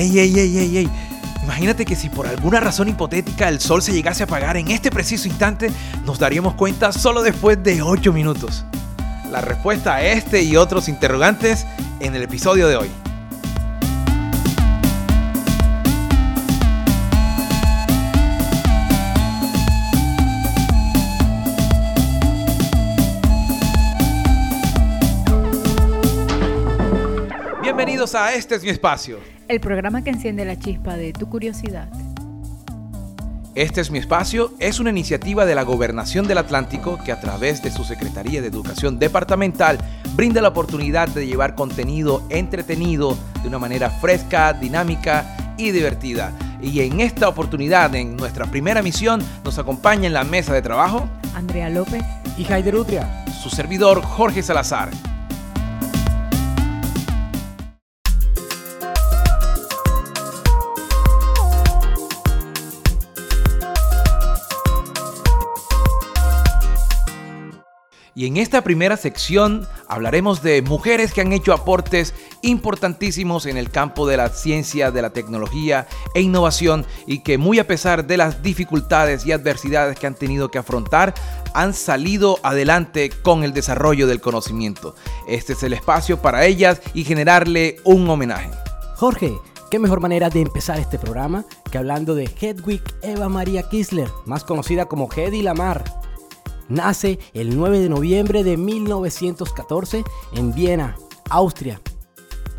¡Ey, ey, ey, ey, ey! Imagínate que si por alguna razón hipotética el sol se llegase a apagar en este preciso instante, nos daríamos cuenta solo después de 8 minutos. La respuesta a este y otros interrogantes en el episodio de hoy. Bienvenidos a Este es mi espacio. El programa que enciende la chispa de tu curiosidad. Este es mi espacio es una iniciativa de la Gobernación del Atlántico que a través de su Secretaría de Educación Departamental brinda la oportunidad de llevar contenido entretenido de una manera fresca, dinámica y divertida. Y en esta oportunidad, en nuestra primera misión, nos acompaña en la mesa de trabajo Andrea López y Haider Utria, su servidor Jorge Salazar. Y en esta primera sección hablaremos de mujeres que han hecho aportes importantísimos en el campo de la ciencia, de la tecnología e innovación y que muy a pesar de las dificultades y adversidades que han tenido que afrontar, han salido adelante con el desarrollo del conocimiento. Este es el espacio para ellas y generarle un homenaje. Jorge, qué mejor manera de empezar este programa que hablando de Hedwig Eva Maria Kisler, más conocida como Hedy Lamar Nace el 9 de noviembre de 1914 en Viena, Austria.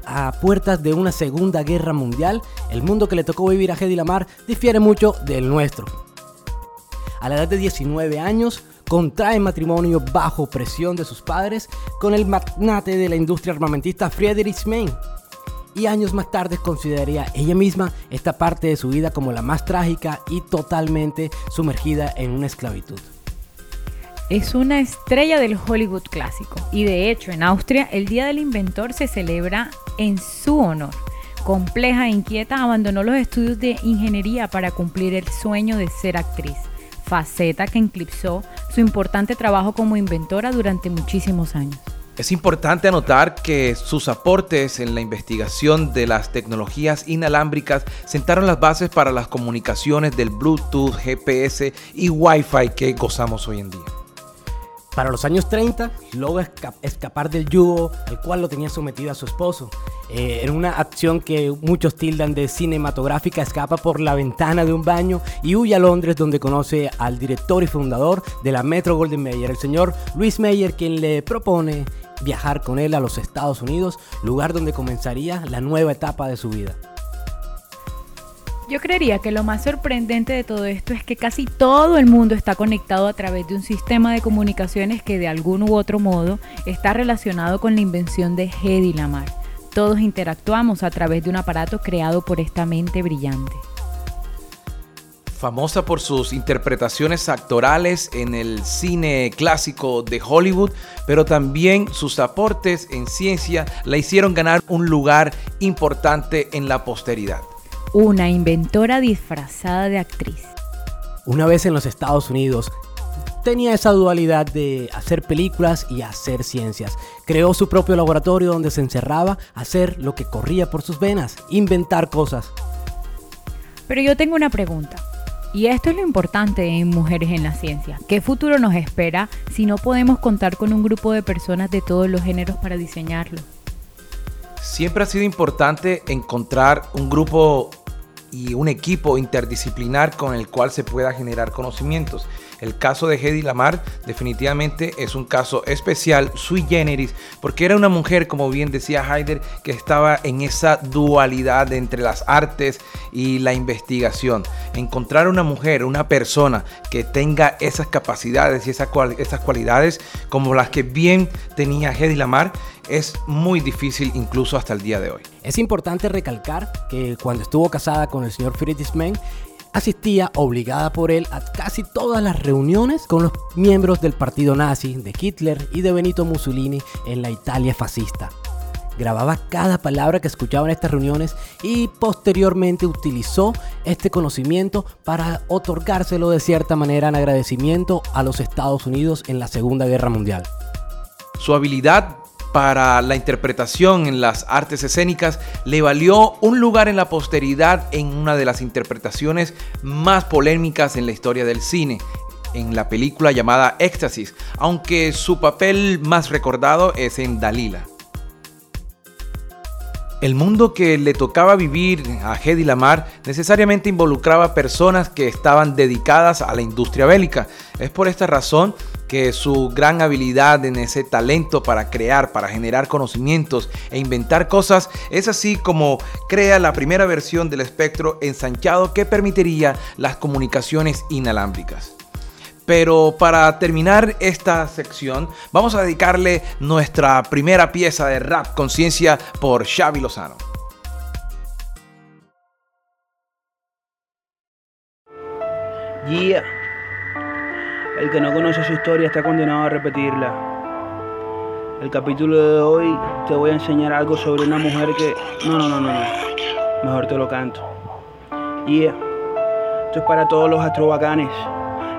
A puertas de una Segunda Guerra Mundial, el mundo que le tocó vivir a Hedy Lamar difiere mucho del nuestro. A la edad de 19 años, contrae matrimonio bajo presión de sus padres con el magnate de la industria armamentista Friedrich Mann. Y años más tarde consideraría ella misma esta parte de su vida como la más trágica y totalmente sumergida en una esclavitud. Es una estrella del Hollywood clásico y de hecho en Austria el Día del Inventor se celebra en su honor. Compleja e inquieta, abandonó los estudios de ingeniería para cumplir el sueño de ser actriz, faceta que eclipsó su importante trabajo como inventora durante muchísimos años. Es importante anotar que sus aportes en la investigación de las tecnologías inalámbricas sentaron las bases para las comunicaciones del Bluetooth, GPS y Wi-Fi que gozamos hoy en día. Para los años 30, logra escapar del yugo al cual lo tenía sometido a su esposo. Eh, en una acción que muchos tildan de cinematográfica, escapa por la ventana de un baño y huye a Londres donde conoce al director y fundador de la Metro Golden Mayer, el señor Luis Mayer, quien le propone viajar con él a los Estados Unidos, lugar donde comenzaría la nueva etapa de su vida. Yo creería que lo más sorprendente de todo esto es que casi todo el mundo está conectado a través de un sistema de comunicaciones que de algún u otro modo está relacionado con la invención de Hedy Lamar. Todos interactuamos a través de un aparato creado por esta mente brillante. Famosa por sus interpretaciones actorales en el cine clásico de Hollywood, pero también sus aportes en ciencia la hicieron ganar un lugar importante en la posteridad una inventora disfrazada de actriz. Una vez en los Estados Unidos, tenía esa dualidad de hacer películas y hacer ciencias. Creó su propio laboratorio donde se encerraba a hacer lo que corría por sus venas, inventar cosas. Pero yo tengo una pregunta. Y esto es lo importante en Mujeres en la Ciencia. ¿Qué futuro nos espera si no podemos contar con un grupo de personas de todos los géneros para diseñarlo? Siempre ha sido importante encontrar un grupo y un equipo interdisciplinar con el cual se pueda generar conocimientos. El caso de Hedy Lamar definitivamente es un caso especial, sui generis, porque era una mujer, como bien decía Heider, que estaba en esa dualidad entre las artes y la investigación. Encontrar una mujer, una persona que tenga esas capacidades y esas, esas cualidades como las que bien tenía Hedy Lamar es muy difícil incluso hasta el día de hoy. Es importante recalcar que cuando estuvo casada con el señor Friedrich Mann, asistía obligada por él a casi todas las reuniones con los miembros del partido nazi, de Hitler y de Benito Mussolini en la Italia fascista. Grababa cada palabra que escuchaba en estas reuniones y posteriormente utilizó este conocimiento para otorgárselo de cierta manera en agradecimiento a los Estados Unidos en la Segunda Guerra Mundial. Su habilidad para la interpretación en las artes escénicas le valió un lugar en la posteridad en una de las interpretaciones más polémicas en la historia del cine, en la película llamada Éxtasis, aunque su papel más recordado es en Dalila. El mundo que le tocaba vivir a Hedy Lamar necesariamente involucraba personas que estaban dedicadas a la industria bélica. Es por esta razón que su gran habilidad en ese talento para crear, para generar conocimientos e inventar cosas es así como crea la primera versión del espectro ensanchado que permitiría las comunicaciones inalámbricas. Pero para terminar esta sección, vamos a dedicarle nuestra primera pieza de rap conciencia por Xavi Lozano. El que no conoce su historia está condenado a repetirla. El capítulo de hoy te voy a enseñar algo sobre una mujer que... No, no, no, no, no. Mejor te lo canto. Yeah. Esto es para todos los astrobacanes.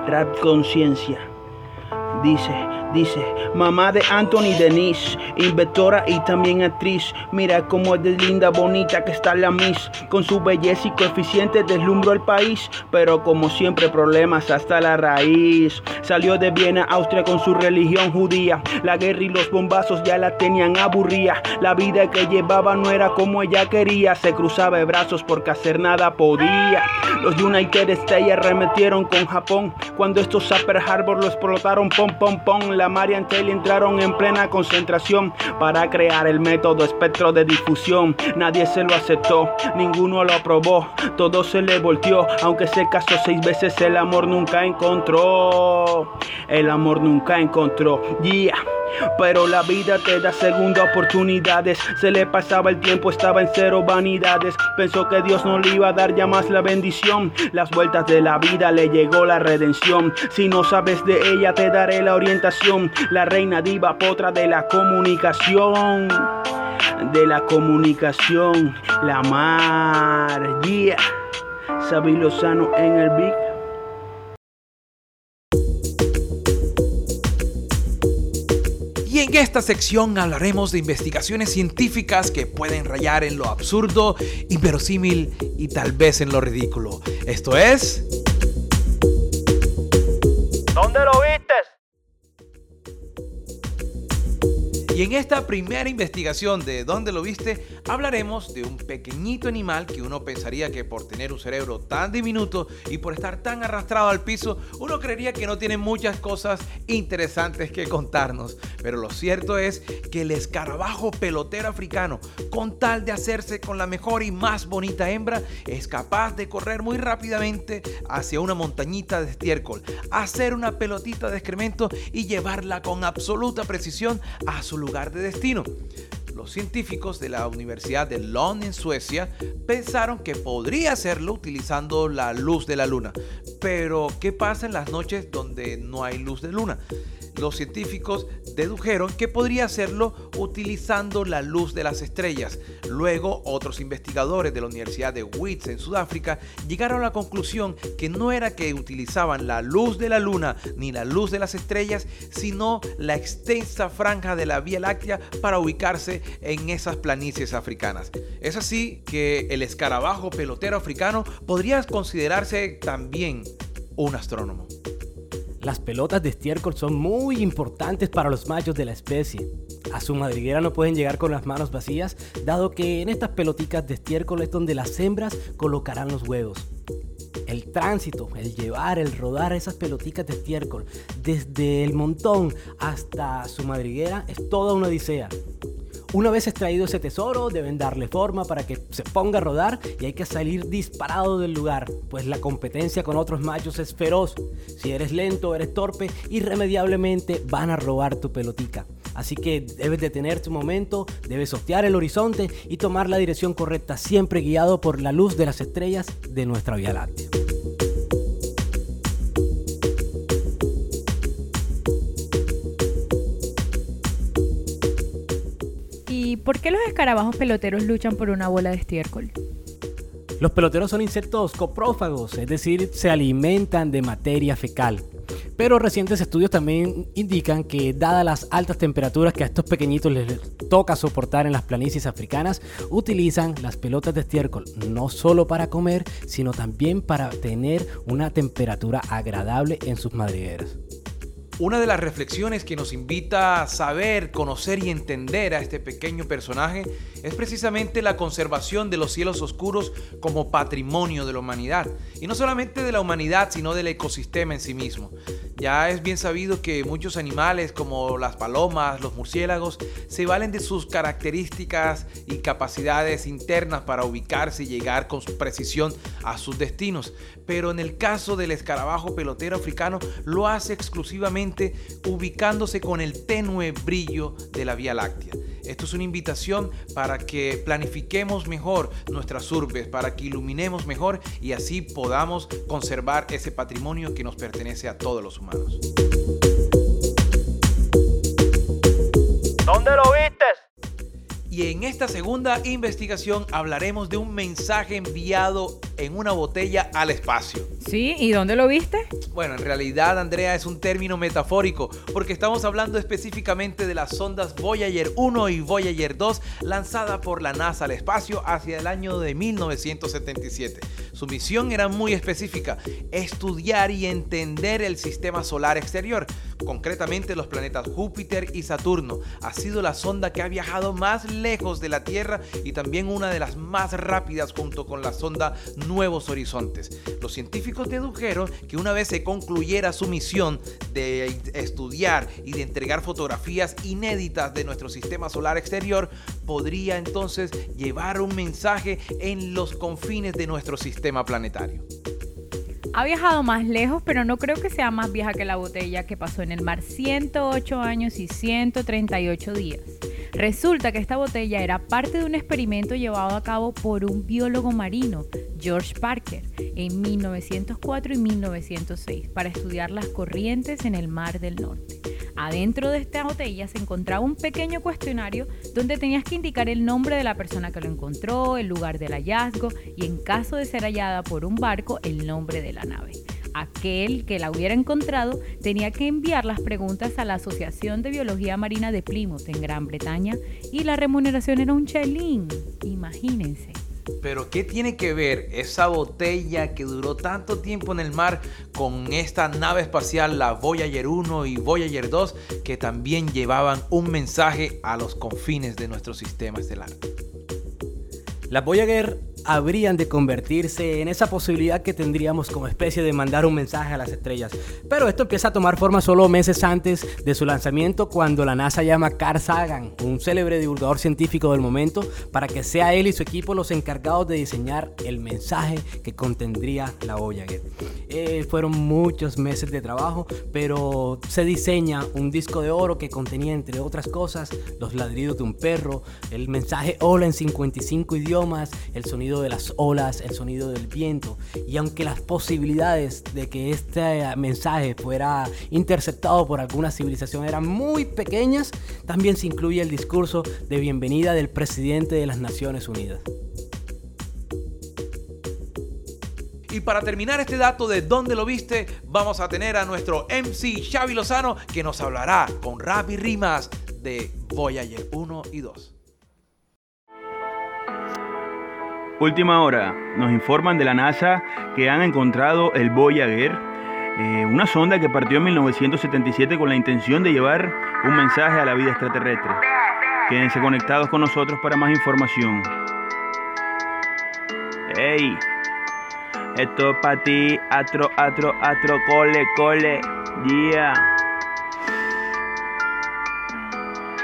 Rap Conciencia. Dice, dice, mamá de Anthony Denise, inventora y también actriz. Mira cómo es de linda, bonita que está la Miss. Con su belleza y coeficiente deslumbró el país, pero como siempre problemas hasta la raíz. Salió de Viena, Austria con su religión judía. La guerra y los bombazos ya la tenían aburrida. La vida que llevaba no era como ella quería. Se cruzaba de brazos porque hacer nada podía. Los United States arremetieron con Japón. Cuando estos Upper Harbor lo explotaron, pom pom pom. La Marian Taylor entraron en plena concentración para crear el método espectro de difusión. Nadie se lo aceptó, ninguno lo aprobó. Todo se le volteó, aunque se casó seis veces, el amor nunca encontró. El amor nunca encontró. Yeah. Pero la vida te da segunda oportunidades. Se le pasaba el tiempo, estaba en cero vanidades. Pensó que Dios no le iba a dar ya más la bendición. Las vueltas de la vida le llegó la redención. Si no sabes de ella, te daré la orientación. La reina diva potra de la comunicación. De la comunicación, la mar, yeah. Sabi Lozano en el Big Y en esta sección hablaremos de investigaciones científicas que pueden rayar en lo absurdo, inverosímil y tal vez en lo ridículo. Esto es... ¿Dónde lo viste? Y en esta primera investigación de ¿Dónde lo viste? hablaremos de un pequeñito animal que uno pensaría que por tener un cerebro tan diminuto y por estar tan arrastrado al piso, uno creería que no tiene muchas cosas interesantes que contarnos. Pero lo cierto es que el escarabajo pelotero africano, con tal de hacerse con la mejor y más bonita hembra, es capaz de correr muy rápidamente hacia una montañita de estiércol, hacer una pelotita de excremento y llevarla con absoluta precisión a su lugar de destino. Los científicos de la Universidad de Lund en Suecia pensaron que podría hacerlo utilizando la luz de la luna. Pero, ¿qué pasa en las noches donde no hay luz de luna? Los científicos dedujeron que podría hacerlo utilizando la luz de las estrellas. Luego, otros investigadores de la Universidad de Wits en Sudáfrica llegaron a la conclusión que no era que utilizaban la luz de la luna ni la luz de las estrellas, sino la extensa franja de la Vía Láctea para ubicarse en esas planicies africanas. Es así que el escarabajo pelotero africano podría considerarse también un astrónomo. Las pelotas de estiércol son muy importantes para los machos de la especie. A su madriguera no pueden llegar con las manos vacías, dado que en estas peloticas de estiércol es donde las hembras colocarán los huevos. El tránsito, el llevar, el rodar esas peloticas de estiércol desde el montón hasta su madriguera es toda una odisea. Una vez extraído ese tesoro, deben darle forma para que se ponga a rodar y hay que salir disparado del lugar, pues la competencia con otros machos es feroz. Si eres lento, eres torpe, irremediablemente van a robar tu pelotica. Así que debes detener tu momento, debes hostear el horizonte y tomar la dirección correcta, siempre guiado por la luz de las estrellas de nuestra Vía Láctea. Por qué los escarabajos peloteros luchan por una bola de estiércol? Los peloteros son insectos coprófagos, es decir, se alimentan de materia fecal. Pero recientes estudios también indican que dadas las altas temperaturas que a estos pequeñitos les toca soportar en las planicies africanas, utilizan las pelotas de estiércol no solo para comer, sino también para tener una temperatura agradable en sus madrigueras. Una de las reflexiones que nos invita a saber, conocer y entender a este pequeño personaje es precisamente la conservación de los cielos oscuros como patrimonio de la humanidad. Y no solamente de la humanidad, sino del ecosistema en sí mismo. Ya es bien sabido que muchos animales como las palomas, los murciélagos, se valen de sus características y capacidades internas para ubicarse y llegar con precisión a sus destinos. Pero en el caso del escarabajo pelotero africano lo hace exclusivamente ubicándose con el tenue brillo de la Vía Láctea. Esto es una invitación para que planifiquemos mejor nuestras urbes, para que iluminemos mejor y así podamos conservar ese patrimonio que nos pertenece a todos los humanos. ¿Dónde lo viste? Y en esta segunda investigación hablaremos de un mensaje enviado en una botella al espacio. Sí, ¿y dónde lo viste? Bueno, en realidad, Andrea, es un término metafórico, porque estamos hablando específicamente de las sondas Voyager 1 y Voyager 2 lanzadas por la NASA al espacio hacia el año de 1977. Su misión era muy específica, estudiar y entender el sistema solar exterior, concretamente los planetas Júpiter y Saturno. Ha sido la sonda que ha viajado más lejos de la Tierra y también una de las más rápidas junto con la sonda Nuevos Horizontes. Los científicos dedujeron que una vez se concluyera su misión de estudiar y de entregar fotografías inéditas de nuestro sistema solar exterior, podría entonces llevar un mensaje en los confines de nuestro sistema planetario. Ha viajado más lejos, pero no creo que sea más vieja que la botella que pasó en el mar 108 años y 138 días. Resulta que esta botella era parte de un experimento llevado a cabo por un biólogo marino, George Parker, en 1904 y 1906, para estudiar las corrientes en el Mar del Norte. Adentro de esta botella se encontraba un pequeño cuestionario donde tenías que indicar el nombre de la persona que lo encontró, el lugar del hallazgo y en caso de ser hallada por un barco, el nombre de la nave aquel que la hubiera encontrado tenía que enviar las preguntas a la Asociación de Biología Marina de Plymouth en Gran Bretaña y la remuneración era un chelín, imagínense. Pero ¿qué tiene que ver esa botella que duró tanto tiempo en el mar con esta nave espacial, la Voyager 1 y Voyager 2, que también llevaban un mensaje a los confines de nuestro sistema estelar? La Voyager habrían de convertirse en esa posibilidad que tendríamos como especie de mandar un mensaje a las estrellas. Pero esto empieza a tomar forma solo meses antes de su lanzamiento cuando la NASA llama a Carl Sagan, un célebre divulgador científico del momento, para que sea él y su equipo los encargados de diseñar el mensaje que contendría la Voyager. Eh, fueron muchos meses de trabajo, pero se diseña un disco de oro que contenía entre otras cosas los ladridos de un perro, el mensaje hola en 55 idiomas, el sonido de las olas, el sonido del viento. Y aunque las posibilidades de que este mensaje fuera interceptado por alguna civilización eran muy pequeñas, también se incluye el discurso de bienvenida del presidente de las Naciones Unidas. Y para terminar este dato de dónde lo viste, vamos a tener a nuestro MC Xavi Lozano que nos hablará con rap y rimas de Voyager 1 y 2. Última hora, nos informan de la NASA que han encontrado el Voyager, eh, una sonda que partió en 1977 con la intención de llevar un mensaje a la vida extraterrestre. Quédense conectados con nosotros para más información. ¡Ey! Esto es para ti, atro, atro, atro, cole, cole, yeah.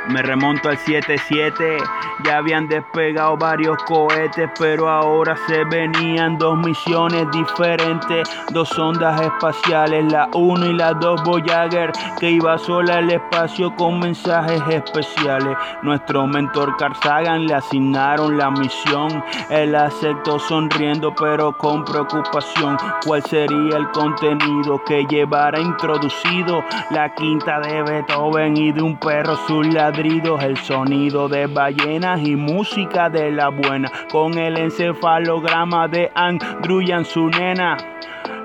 Me remonto al 77 ya habían despegado varios cohetes, pero ahora se venían dos misiones diferentes, dos sondas espaciales, la 1 y la 2 Voyager, que iba sola al espacio con mensajes especiales. Nuestro mentor Carl le asignaron la misión, él aceptó sonriendo pero con preocupación. ¿Cuál sería el contenido que llevara introducido la quinta de Beethoven y de un perro sus ladridos, el sonido de ballena? Y música de la buena, con el encefalograma de Andrew y su nena.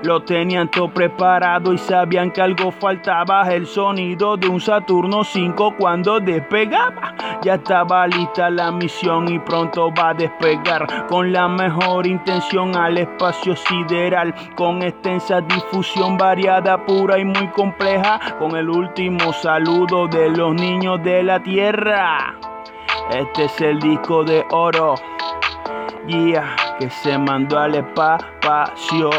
Lo tenían todo preparado y sabían que algo faltaba. El sonido de un Saturno 5 cuando despegaba. Ya estaba lista la misión y pronto va a despegar con la mejor intención al espacio sideral. Con extensa difusión variada, pura y muy compleja. Con el último saludo de los niños de la Tierra. Este es el disco de oro. Yeah, que se mandó al espacio.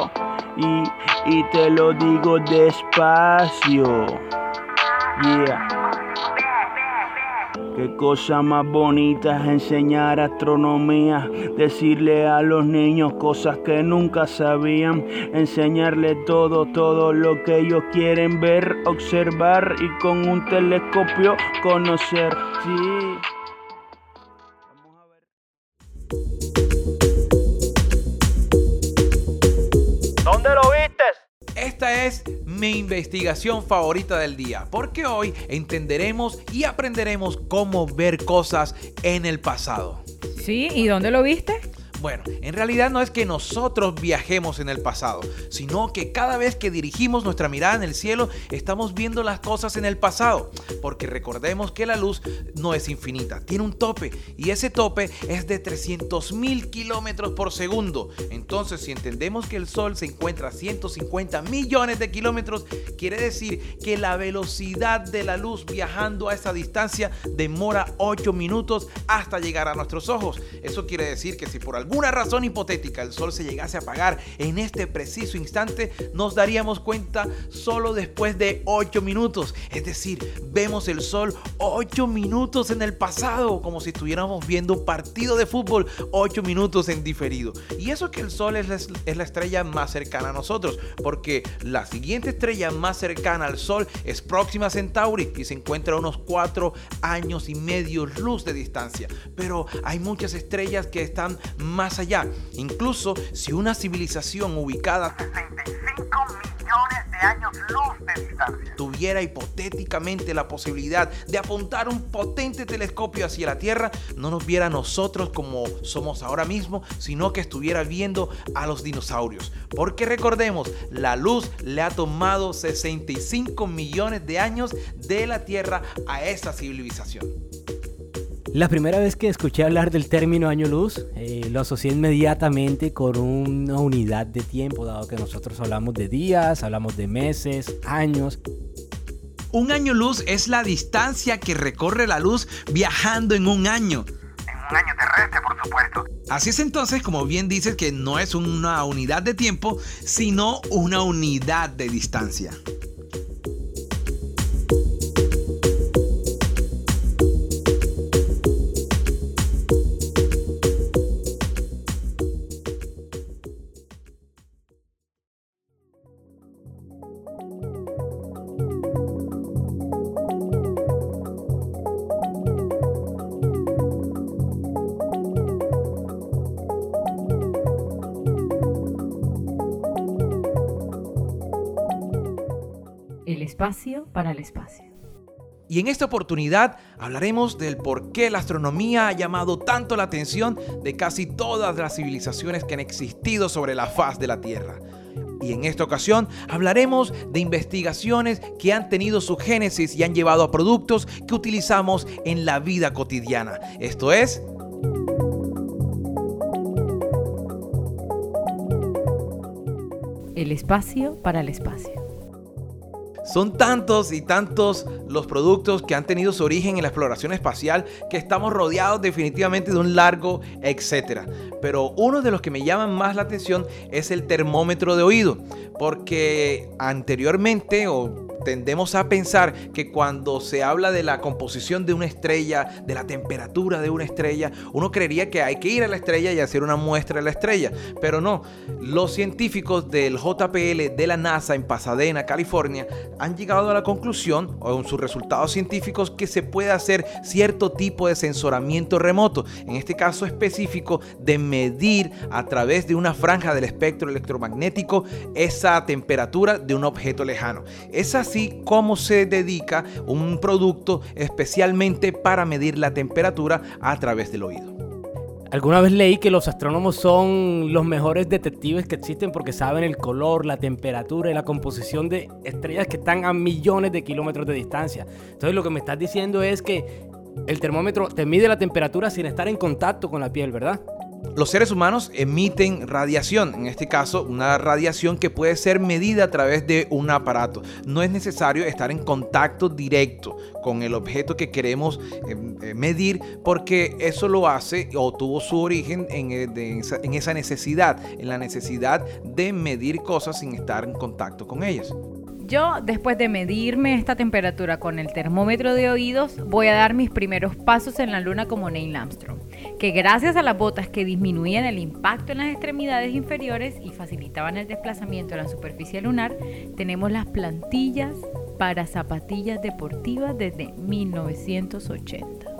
Y, y te lo digo despacio. Yeah. Qué cosa más bonita es enseñar astronomía, decirle a los niños cosas que nunca sabían, enseñarle todo, todo lo que ellos quieren ver, observar y con un telescopio conocer. Sí. Esta es mi investigación favorita del día, porque hoy entenderemos y aprenderemos cómo ver cosas en el pasado. Sí, ¿y dónde lo viste? Bueno, en realidad no es que nosotros viajemos en el pasado, sino que cada vez que dirigimos nuestra mirada en el cielo, estamos viendo las cosas en el pasado. Porque recordemos que la luz no es infinita, tiene un tope y ese tope es de 300 mil kilómetros por segundo. Entonces, si entendemos que el Sol se encuentra a 150 millones de kilómetros, quiere decir que la velocidad de la luz viajando a esa distancia demora 8 minutos hasta llegar a nuestros ojos. Eso quiere decir que si por alguna razón hipotética el sol se llegase a apagar en este preciso instante, nos daríamos cuenta solo después de 8 minutos. Es decir, vemos el sol 8 minutos en el pasado, como si estuviéramos viendo un partido de fútbol 8 minutos en diferido. Y eso que el sol es la, es la estrella más cercana a nosotros, porque la siguiente estrella más cercana al sol es Próxima Centauri y se encuentra a unos 4 años y medio luz de distancia. Pero hay muchas estrellas que están más allá. Incluso si una civilización ubicada a 65 millones de años luz de distancia. tuviera hipotéticamente la posibilidad de apuntar un potente telescopio hacia la Tierra, no nos viera a nosotros como somos ahora mismo, sino que estuviera viendo a los dinosaurios. Porque recordemos, la luz le ha tomado 65 millones de años de la Tierra a esa civilización. La primera vez que escuché hablar del término año luz, eh, lo asocié inmediatamente con una unidad de tiempo, dado que nosotros hablamos de días, hablamos de meses, años. Un año luz es la distancia que recorre la luz viajando en un año. En un año terrestre, por supuesto. Así es entonces, como bien dices, que no es una unidad de tiempo, sino una unidad de distancia. Espacio para el espacio. Y en esta oportunidad hablaremos del por qué la astronomía ha llamado tanto la atención de casi todas las civilizaciones que han existido sobre la faz de la Tierra. Y en esta ocasión hablaremos de investigaciones que han tenido su génesis y han llevado a productos que utilizamos en la vida cotidiana. Esto es El espacio para el espacio. Son tantos y tantos los productos que han tenido su origen en la exploración espacial que estamos rodeados definitivamente de un largo etcétera. Pero uno de los que me llaman más la atención es el termómetro de oído, porque anteriormente o tendemos a pensar que cuando se habla de la composición de una estrella, de la temperatura de una estrella, uno creería que hay que ir a la estrella y hacer una muestra de la estrella. Pero no, los científicos del JPL de la NASA en Pasadena, California, han llegado a la conclusión, o en sus resultados científicos, que se puede hacer cierto tipo de sensoramiento remoto, en este caso específico de medir a través de una franja del espectro electromagnético esa temperatura de un objeto lejano. Es así como se dedica un producto especialmente para medir la temperatura a través del oído. Alguna vez leí que los astrónomos son los mejores detectives que existen porque saben el color, la temperatura y la composición de estrellas que están a millones de kilómetros de distancia. Entonces lo que me estás diciendo es que el termómetro te mide la temperatura sin estar en contacto con la piel, ¿verdad? Los seres humanos emiten radiación, en este caso una radiación que puede ser medida a través de un aparato. No es necesario estar en contacto directo con el objeto que queremos em, eh, medir porque eso lo hace o tuvo su origen en, eh, en esa necesidad, en la necesidad de medir cosas sin estar en contacto con ellas. Yo, después de medirme esta temperatura con el termómetro de oídos, voy a dar mis primeros pasos en la luna como Neil Armstrong, que gracias a las botas que disminuían el impacto en las extremidades inferiores y facilitaban el desplazamiento en la superficie lunar, tenemos las plantillas para zapatillas deportivas desde 1980.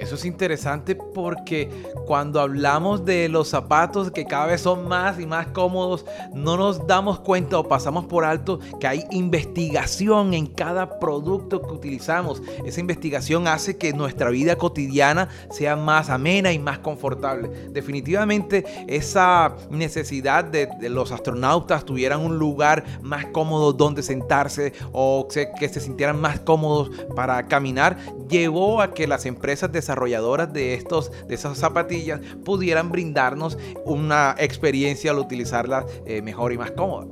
Eso es interesante porque cuando hablamos de los zapatos que cada vez son más y más cómodos, no nos damos cuenta o pasamos por alto que hay investigación en cada producto que utilizamos. Esa investigación hace que nuestra vida cotidiana sea más amena y más confortable. Definitivamente esa necesidad de, los astronautas tuvieran un lugar más cómodo donde sentarse o que se sintieran más cómodos para caminar, llevó a que las empresas de desarrolladoras de, estos, de esas zapatillas pudieran brindarnos una experiencia al utilizarlas eh, mejor y más cómoda.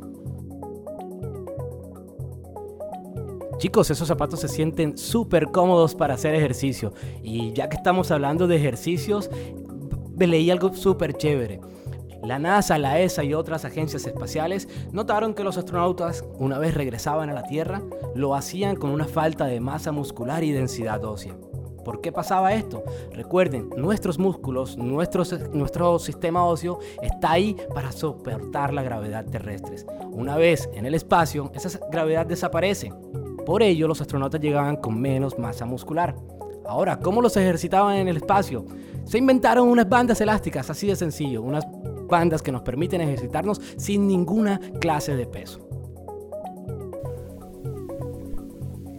Chicos, esos zapatos se sienten súper cómodos para hacer ejercicio. Y ya que estamos hablando de ejercicios, leí algo súper chévere. La NASA, la ESA y otras agencias espaciales notaron que los astronautas, una vez regresaban a la Tierra, lo hacían con una falta de masa muscular y densidad ósea. ¿Por qué pasaba esto? Recuerden, nuestros músculos, nuestro, sistema óseo está ahí para soportar la gravedad terrestre. Una vez en el espacio, esa gravedad desaparece. Por ello, los astronautas llegaban con menos masa muscular. Ahora, ¿cómo los ejercitaban en el espacio? Se inventaron unas bandas elásticas, así de sencillo, unas bandas que nos permiten ejercitarnos sin ninguna clase de peso.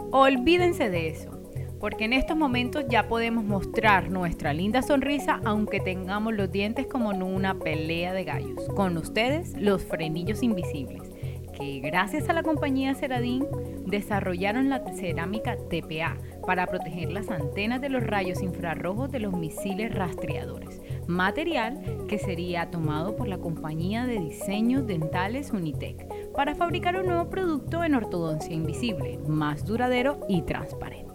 Olvídense de eso porque en estos momentos ya podemos mostrar nuestra linda sonrisa aunque tengamos los dientes como en una pelea de gallos. Con ustedes, los frenillos invisibles, que gracias a la compañía Ceradín desarrollaron la cerámica TPA para proteger las antenas de los rayos infrarrojos de los misiles rastreadores, material que sería tomado por la compañía de diseños dentales Unitec para fabricar un nuevo producto en ortodoncia invisible, más duradero y transparente.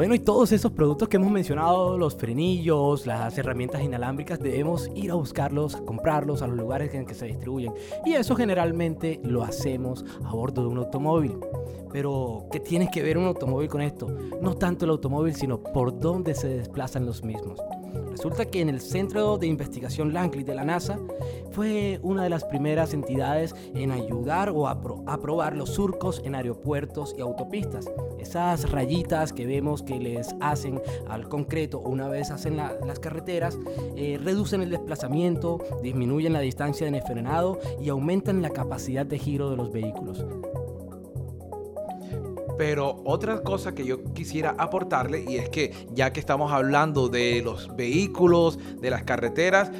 Bueno, y todos esos productos que hemos mencionado, los frenillos, las herramientas inalámbricas, debemos ir a buscarlos, a comprarlos a los lugares en que se distribuyen. Y eso generalmente lo hacemos a bordo de un automóvil. Pero, ¿qué tiene que ver un automóvil con esto? No tanto el automóvil, sino por dónde se desplazan los mismos. Resulta que en el Centro de Investigación Langley de la NASA fue una de las primeras entidades en ayudar o aprobar los surcos en aeropuertos y autopistas. Esas rayitas que vemos que les hacen al concreto una vez hacen las carreteras, eh, reducen el desplazamiento, disminuyen la distancia de frenado y aumentan la capacidad de giro de los vehículos. Pero otra cosa que yo quisiera aportarle y es que ya que estamos hablando de los vehículos, de las carreteras,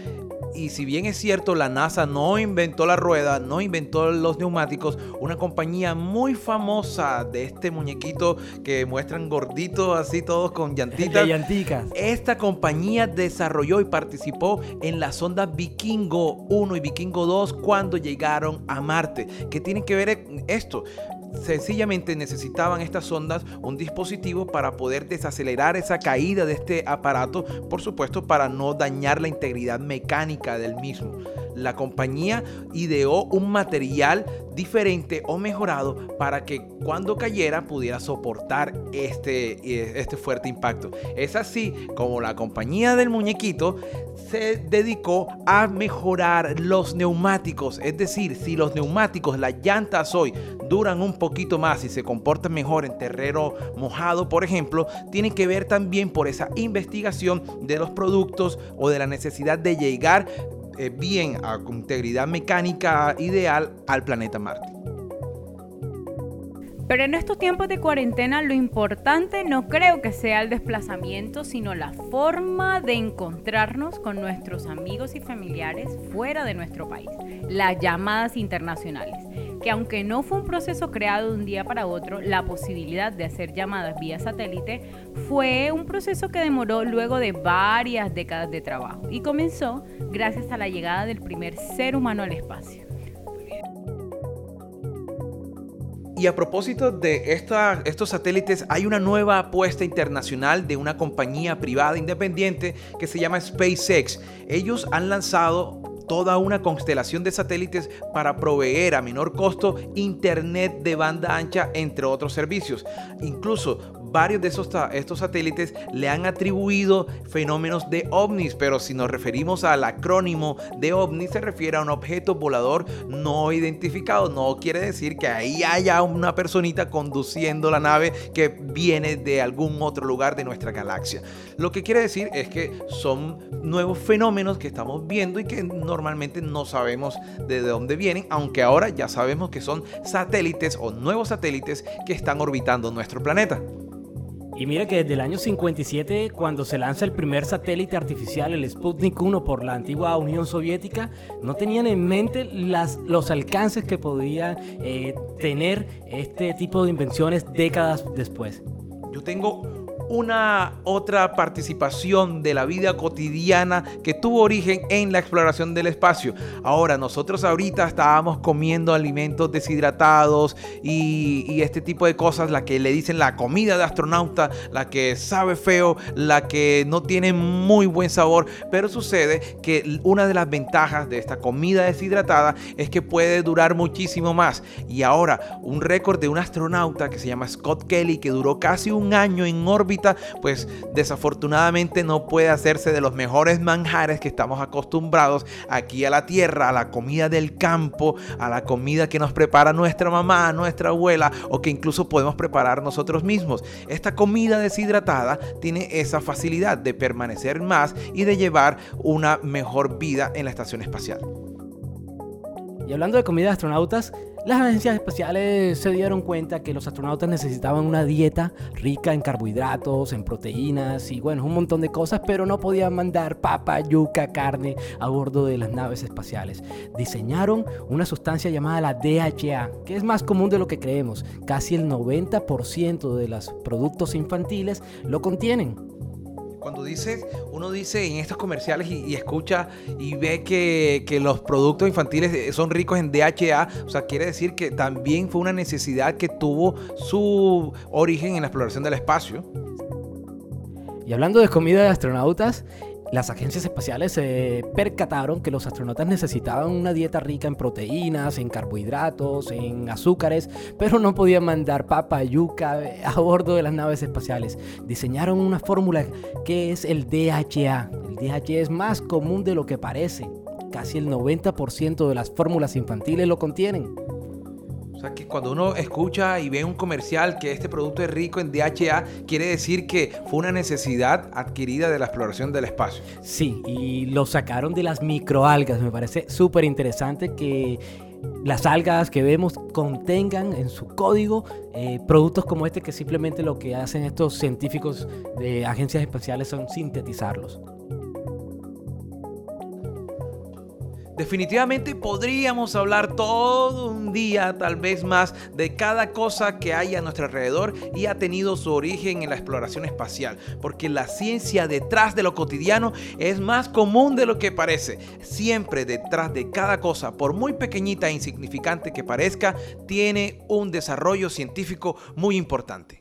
y si bien es cierto, la NASA no inventó la rueda, no inventó los neumáticos, una compañía muy famosa de este muñequito que muestran gorditos así todos con llantitas. Esta compañía desarrolló y participó en las ondas Vikingo 1 y Vikingo 2 cuando llegaron a Marte. ¿Qué tiene que ver esto? Sencillamente necesitaban estas ondas un dispositivo para poder desacelerar esa caída de este aparato, por supuesto para no dañar la integridad mecánica del mismo. La compañía ideó un material diferente o mejorado para que cuando cayera pudiera soportar este, eh, este fuerte impacto. Es así como la compañía del muñequito se dedicó a mejorar los neumáticos. Es decir, si los neumáticos, las llantas hoy duran un poquito más y se comportan mejor en terreno mojado, por ejemplo, tiene que ver también por esa investigación de los productos o de la necesidad de llegar bien a integridad mecánica ideal al planeta Marte. Pero en estos tiempos de cuarentena lo importante no creo que sea el desplazamiento, sino la forma de encontrarnos con nuestros amigos y familiares fuera de nuestro país, las llamadas internacionales, que aunque no fue un proceso creado de un día para otro, la posibilidad de hacer llamadas vía satélite fue un proceso que demoró luego de varias décadas de trabajo y comenzó gracias a la llegada del primer ser humano al espacio. Y a propósito de estos satélites, hay una nueva apuesta internacional de una compañía privada independiente que se llama SpaceX. Ellos han lanzado toda una constelación de satélites para proveer a menor costo internet de banda ancha, entre otros servicios. Incluso varios de esos, estos satélites le han atribuido fenómenos de ovnis, pero si nos referimos al acrónimo de ovni se refiere a un objeto volador no identificado. No quiere decir que ahí haya una personita conduciendo la nave que viene de algún otro lugar de nuestra galaxia. Lo que quiere decir es que son nuevos fenómenos que estamos viendo y que normalmente no sabemos de dónde vienen, aunque ahora ya sabemos que son satélites o nuevos satélites que están orbitando nuestro planeta. Y mira que desde el año 57, cuando se lanza el primer satélite artificial, el Sputnik 1 por la antigua Unión Soviética, no tenían en mente las, los alcances que podía eh, tener este tipo de invenciones décadas después. Yo tengo una otra participación de la vida cotidiana que tuvo origen en la exploración del espacio. Ahora, nosotros ahorita estábamos comiendo alimentos deshidratados y, y este tipo de cosas, la que le dicen la comida de astronauta, la que sabe feo, la que no tiene muy buen sabor, pero sucede que una de las ventajas de esta comida deshidratada es que puede durar muchísimo más. Y ahora, un récord de un astronauta que se llama Scott Kelly, que duró casi un año en órbita, pues desafortunadamente no puede hacerse de los mejores manjares que estamos acostumbrados aquí a la Tierra, a la comida del campo, a la comida que nos prepara nuestra mamá, nuestra abuela o que incluso podemos preparar nosotros mismos. Esta comida deshidratada tiene esa facilidad de permanecer más y de llevar una mejor vida en la estación espacial. Y hablando de comida de astronautas, las agencias espaciales se dieron cuenta que los astronautas necesitaban una dieta rica en carbohidratos, en proteínas y bueno, un montón de cosas, pero no podían mandar papa, yuca, carne a bordo de las naves espaciales. Diseñaron una sustancia llamada la DHA, que es más común de lo que creemos. Casi el 90% de los productos infantiles lo contienen. Cuando dice, uno dice en estos comerciales y, y escucha y ve que, que los productos infantiles eh, son ricos en DHA, o sea, quiere decir que también fue una necesidad que tuvo su origen en la exploración del espacio. Y hablando de comida de astronautas, las agencias espaciales se percataron que los astronautas necesitaban una dieta rica en proteínas, en carbohidratos, en azúcares, pero no podían mandar papa, yuca eh, a bordo de las naves espaciales. Diseñaron una fórmula que es el DHA. El DHA es más común de lo que parece. Casi el 90% de las fórmulas infantiles lo contienen. O sea, que cuando uno escucha y ve un comercial que este producto es rico en DHA, quiere decir que fue una necesidad adquirida de la exploración del espacio. Sí, y lo sacaron de las microalgas. Me parece súper interesante que las algas que vemos contengan en su código eh, productos como este que simplemente lo que hacen estos científicos de agencias espaciales son sintetizarlos. Definitivamente podríamos hablar todo un día, tal vez más, de cada cosa que hay a nuestro alrededor y ha tenido su origen en la exploración espacial, porque la ciencia detrás de lo cotidiano es más común de lo que parece. Siempre detrás de cada cosa, por muy pequeñita e insignificante que parezca, tiene un desarrollo científico muy importante.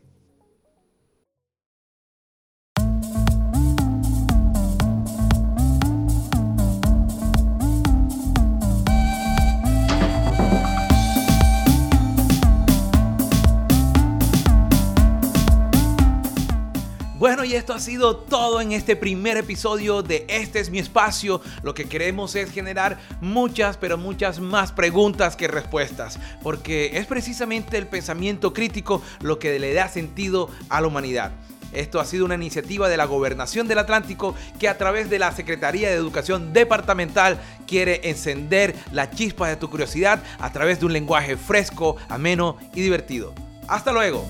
Bueno, y esto ha sido todo en este primer episodio de Este es mi espacio. Lo que queremos es generar muchas, pero muchas más preguntas que respuestas, porque es precisamente el pensamiento crítico lo que le da sentido a la humanidad. Esto ha sido una iniciativa de la Gobernación del Atlántico que a través de la Secretaría de Educación Departamental quiere encender la chispa de tu curiosidad a través de un lenguaje fresco, ameno y divertido. Hasta luego.